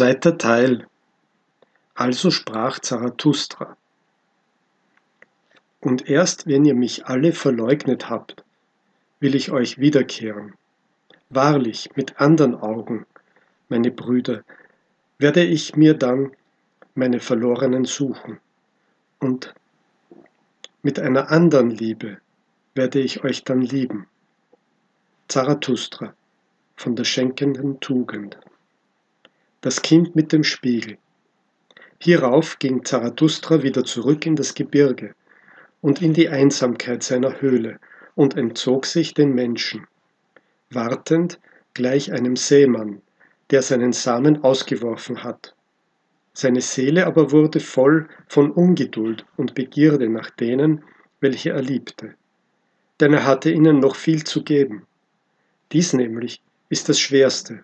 Zweiter Teil Also sprach Zarathustra Und erst wenn ihr mich alle verleugnet habt, will ich euch wiederkehren. Wahrlich, mit andern Augen, meine Brüder, werde ich mir dann meine Verlorenen suchen. Und mit einer anderen Liebe werde ich euch dann lieben. Zarathustra von der schenkenden Tugend. Das Kind mit dem Spiegel. Hierauf ging Zarathustra wieder zurück in das Gebirge und in die Einsamkeit seiner Höhle und entzog sich den Menschen, wartend gleich einem Seemann, der seinen Samen ausgeworfen hat. Seine Seele aber wurde voll von Ungeduld und Begierde nach denen, welche er liebte, denn er hatte ihnen noch viel zu geben. Dies nämlich ist das Schwerste,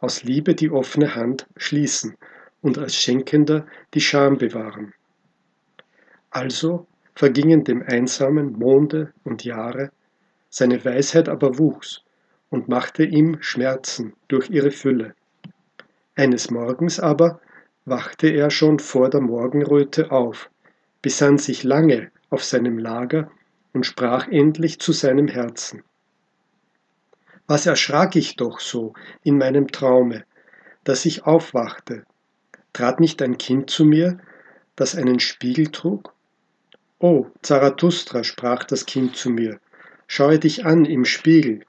aus Liebe die offene Hand schließen und als Schenkender die Scham bewahren. Also vergingen dem Einsamen Monde und Jahre, seine Weisheit aber wuchs und machte ihm Schmerzen durch ihre Fülle. Eines Morgens aber wachte er schon vor der Morgenröte auf, besann sich lange auf seinem Lager und sprach endlich zu seinem Herzen. Was erschrak ich doch so in meinem Traume, dass ich aufwachte? Trat nicht ein Kind zu mir, das einen Spiegel trug? O, Zarathustra, sprach das Kind zu mir, schaue dich an im Spiegel.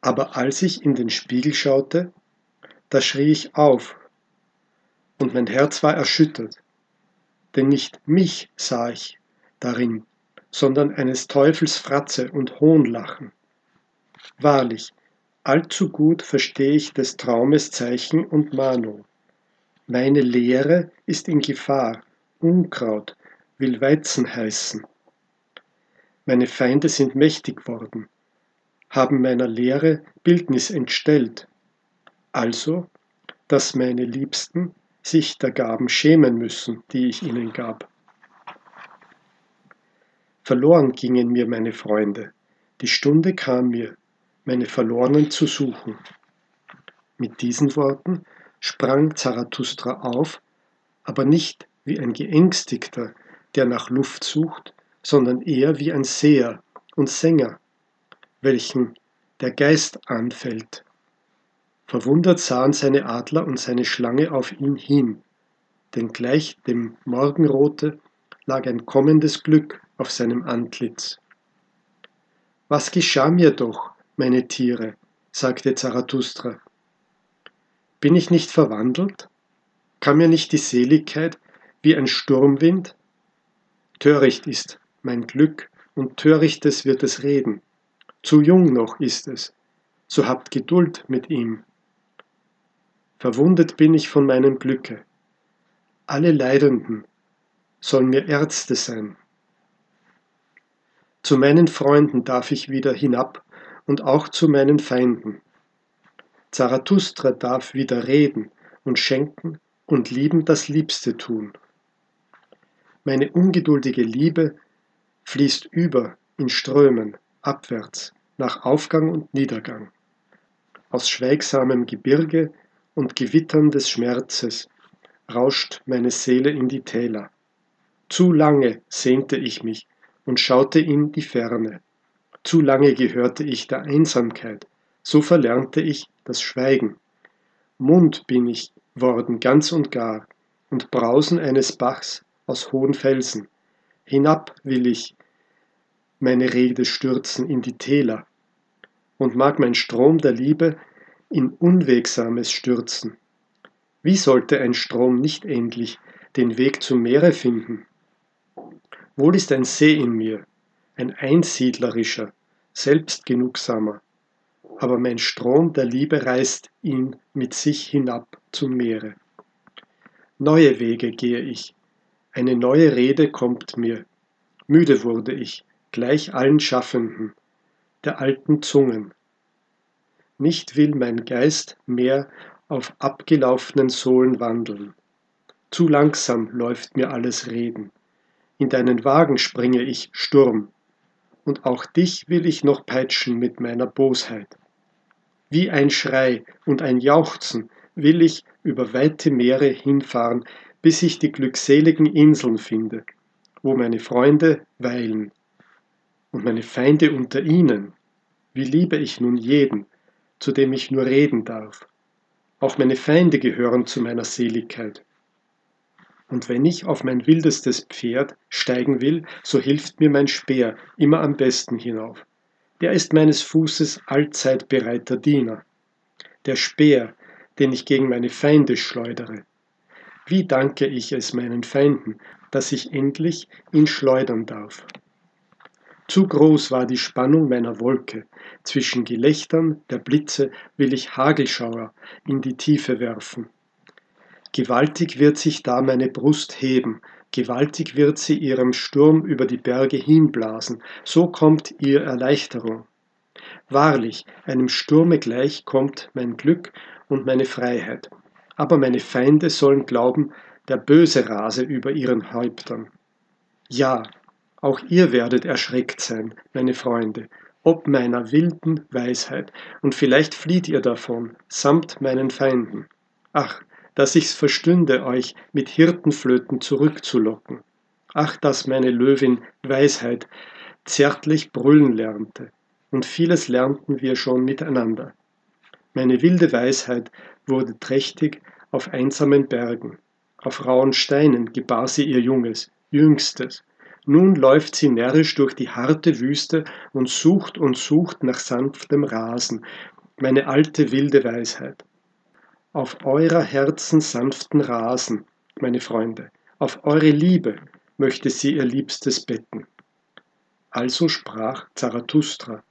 Aber als ich in den Spiegel schaute, da schrie ich auf, und mein Herz war erschüttert, denn nicht mich sah ich darin, sondern eines Teufels Fratze und Hohnlachen. Wahrlich, allzu gut versteh ich des Traumes Zeichen und Mahnung. Meine Lehre ist in Gefahr, Unkraut will Weizen heißen. Meine Feinde sind mächtig worden, haben meiner Lehre Bildnis entstellt. Also, dass meine Liebsten sich der Gaben schämen müssen, die ich ihnen gab. Verloren gingen mir meine Freunde, die Stunde kam mir, meine Verlorenen zu suchen. Mit diesen Worten sprang Zarathustra auf, aber nicht wie ein Geängstigter, der nach Luft sucht, sondern eher wie ein Seher und Sänger, welchen der Geist anfällt. Verwundert sahen seine Adler und seine Schlange auf ihn hin, denn gleich dem Morgenrote lag ein kommendes Glück auf seinem Antlitz. Was geschah mir doch, meine Tiere, sagte Zarathustra. Bin ich nicht verwandelt? Kam mir nicht die Seligkeit wie ein Sturmwind? Töricht ist mein Glück und törichtes wird es reden. Zu jung noch ist es, so habt Geduld mit ihm. Verwundet bin ich von meinem Glücke. Alle Leidenden sollen mir Ärzte sein. Zu meinen Freunden darf ich wieder hinab und auch zu meinen Feinden. Zarathustra darf wieder reden und schenken und lieben das Liebste tun. Meine ungeduldige Liebe fließt über in Strömen, abwärts, nach Aufgang und Niedergang. Aus schweigsamem Gebirge und Gewittern des Schmerzes rauscht meine Seele in die Täler. Zu lange sehnte ich mich und schaute in die Ferne. Zu lange gehörte ich der Einsamkeit, so verlernte ich das Schweigen. Mund bin ich worden ganz und gar, und Brausen eines Bachs aus hohen Felsen. Hinab will ich meine Rede stürzen in die Täler, und mag mein Strom der Liebe in Unwegsames stürzen. Wie sollte ein Strom nicht endlich den Weg zum Meere finden? Wohl ist ein See in mir, ein einsiedlerischer, selbstgenugsamer, aber mein Strom der Liebe reißt ihn mit sich hinab zum Meere. Neue Wege gehe ich, eine neue Rede kommt mir. Müde wurde ich, gleich allen Schaffenden, der alten Zungen. Nicht will mein Geist mehr auf abgelaufenen Sohlen wandeln. Zu langsam läuft mir alles Reden. In deinen Wagen springe ich Sturm, und auch dich will ich noch peitschen mit meiner Bosheit. Wie ein Schrei und ein Jauchzen will ich über weite Meere hinfahren, bis ich die glückseligen Inseln finde, wo meine Freunde weilen und meine Feinde unter ihnen. Wie liebe ich nun jeden, zu dem ich nur reden darf. Auch meine Feinde gehören zu meiner Seligkeit. Und wenn ich auf mein wildestes Pferd steigen will, so hilft mir mein Speer immer am besten hinauf. Der ist meines Fußes allzeit bereiter Diener. Der Speer, den ich gegen meine Feinde schleudere. Wie danke ich es meinen Feinden, dass ich endlich ihn schleudern darf. Zu groß war die Spannung meiner Wolke. Zwischen Gelächtern der Blitze will ich Hagelschauer in die Tiefe werfen. Gewaltig wird sich da meine Brust heben, gewaltig wird sie ihrem Sturm über die Berge hinblasen, so kommt ihr Erleichterung. Wahrlich, einem Sturme gleich kommt mein Glück und meine Freiheit. Aber meine Feinde sollen glauben, der Böse rase über ihren Häuptern. Ja, auch ihr werdet erschreckt sein, meine Freunde, ob meiner wilden Weisheit, und vielleicht flieht ihr davon, samt meinen Feinden. Ach, dass ich's verstünde, euch mit Hirtenflöten zurückzulocken. Ach, dass meine Löwin Weisheit zärtlich brüllen lernte, und vieles lernten wir schon miteinander. Meine wilde Weisheit wurde trächtig auf einsamen Bergen, auf rauen Steinen gebar sie ihr Junges, Jüngstes, nun läuft sie närrisch durch die harte Wüste und sucht und sucht nach sanftem Rasen, meine alte wilde Weisheit. Auf eurer Herzen sanften Rasen, meine Freunde, auf eure Liebe möchte sie ihr Liebstes betten. Also sprach Zarathustra,